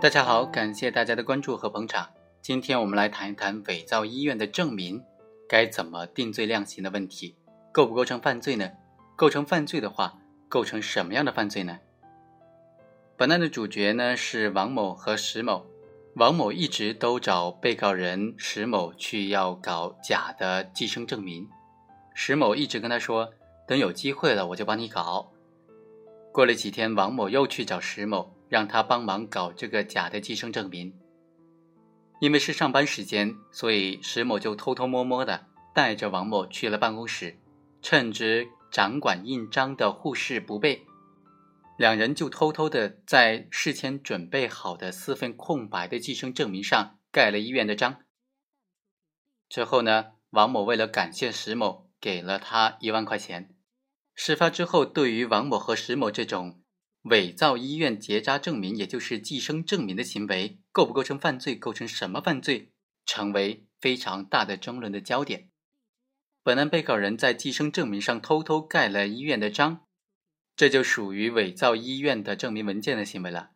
大家好，感谢大家的关注和捧场。今天我们来谈一谈伪造医院的证明该怎么定罪量刑的问题，构不构成犯罪呢？构成犯罪的话，构成什么样的犯罪呢？本案的主角呢是王某和石某，王某一直都找被告人石某去要搞假的计生证明，石某一直跟他说，等有机会了我就帮你搞。过了几天，王某又去找石某。让他帮忙搞这个假的计生证明。因为是上班时间，所以石某就偷偷摸摸的带着王某去了办公室，趁着掌管印章的护士不备，两人就偷偷的在事前准备好的四份空白的计生证明上盖了医院的章。之后呢，王某为了感谢石某，给了他一万块钱。事发之后，对于王某和石某这种。伪造医院结扎证明，也就是计生证明的行为，构不构成犯罪？构成什么犯罪？成为非常大的争论的焦点。本案被告人在计生证明上偷偷盖了医院的章，这就属于伪造医院的证明文件的行为了。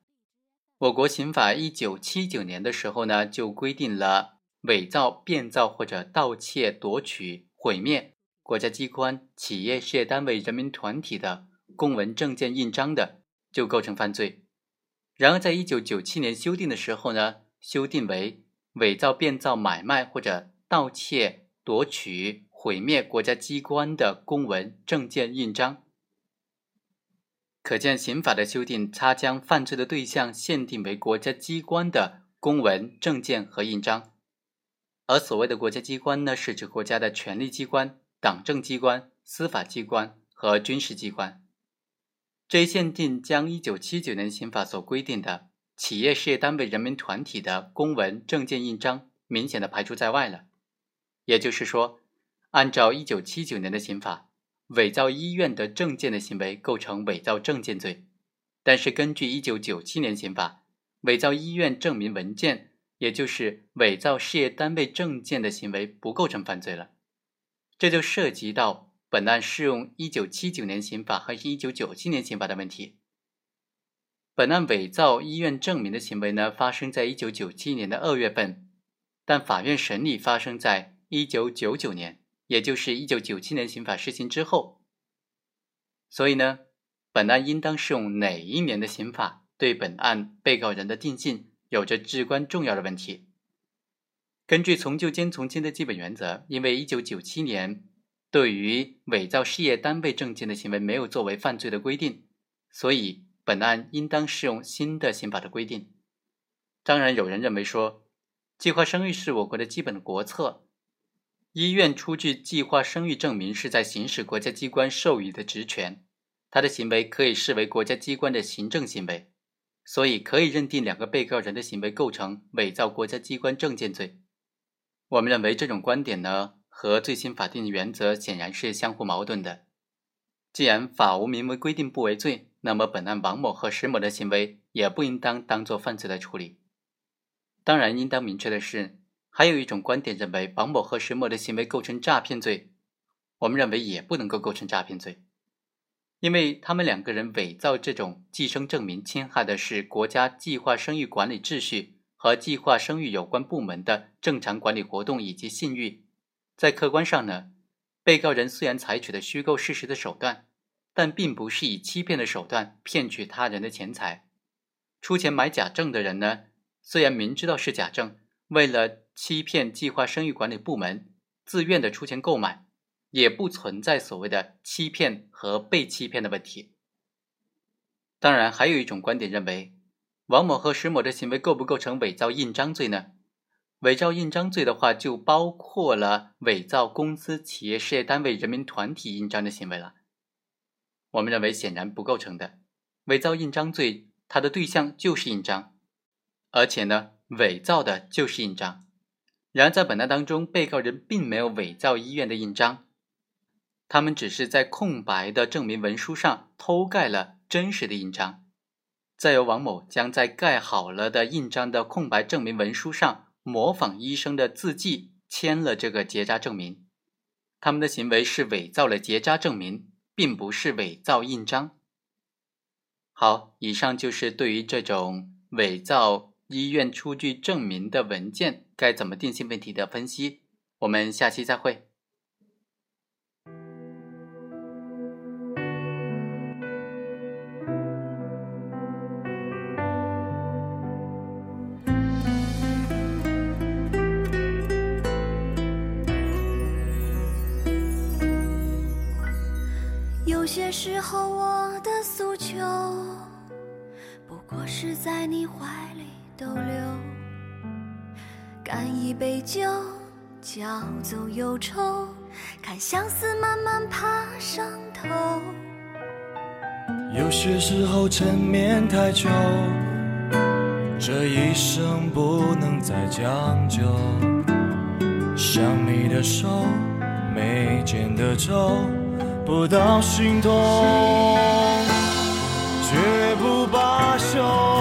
我国刑法一九七九年的时候呢，就规定了伪造、变造或者盗窃、夺取、毁灭国家机关、企业、事业单位、人民团体的公文、证件、印章的。就构成犯罪。然而，在一九九七年修订的时候呢，修订为伪造、变造、买卖或者盗窃、夺取、毁灭国家机关的公文、证件、印章。可见，刑法的修订，它将犯罪的对象限定为国家机关的公文、证件和印章。而所谓的国家机关呢，是指国家的权力机关、党政机关、司法机关和军事机关。这一限定将一九七九年刑法所规定的企业事业单位、人民团体的公文、证件、印章明显的排除在外了。也就是说，按照一九七九年的刑法，伪造医院的证件的行为构成伪造证件罪；但是根据一九九七年刑法，伪造医院证明文件，也就是伪造事业单位证件的行为不构成犯罪了。这就涉及到。本案适用一九七九年刑法还是一九九七年刑法的问题。本案伪造医院证明的行为呢，发生在一九九七年的二月份，但法院审理发生在一九九九年，也就是一九九七年刑法施行之后。所以呢，本案应当适用哪一年的刑法，对本案被告人的定性有着至关重要的问题。根据从旧兼从轻的基本原则，因为一九九七年。对于伪造事业单位证件的行为没有作为犯罪的规定，所以本案应当适用新的刑法的规定。当然，有人认为说，计划生育是我国的基本国策，医院出具计划生育证明是在行使国家机关授予的职权，他的行为可以视为国家机关的行政行为，所以可以认定两个被告人的行为构成伪造国家机关证件罪。我们认为这种观点呢？和最新法定原则显然是相互矛盾的。既然法无明文规定不为罪，那么本案王某和石某的行为也不应当当做犯罪来处理。当然，应当明确的是，还有一种观点认为王某和石某的行为构成诈骗罪，我们认为也不能够构成诈骗罪，因为他们两个人伪造这种计生证明，侵害的是国家计划生育管理秩序和计划生育有关部门的正常管理活动以及信誉。在客观上呢，被告人虽然采取了虚构事实的手段，但并不是以欺骗的手段骗取他人的钱财。出钱买假证的人呢，虽然明知道是假证，为了欺骗计划生育管理部门，自愿的出钱购买，也不存在所谓的欺骗和被欺骗的问题。当然，还有一种观点认为，王某和石某的行为构不构成伪造印章罪呢？伪造印章罪的话，就包括了伪造公司、企业、事业单位、人民团体印章的行为了。我们认为显然不构成的。伪造印章罪，它的对象就是印章，而且呢，伪造的就是印章。然而，在本案当中，被告人并没有伪造医院的印章，他们只是在空白的证明文书上偷盖了真实的印章，再由王某将在盖好了的印章的空白证明文书上。模仿医生的字迹签了这个结扎证明，他们的行为是伪造了结扎证明，并不是伪造印章。好，以上就是对于这种伪造医院出具证明的文件该怎么定性问题的分析。我们下期再会。些时候，我的诉求。不过是在你怀里逗留，干一杯酒，浇走忧愁，看相思慢慢爬上头。有些时候沉眠太久，这一生不能再将就。想你的手，眉间的皱，不到心痛绝不罢休。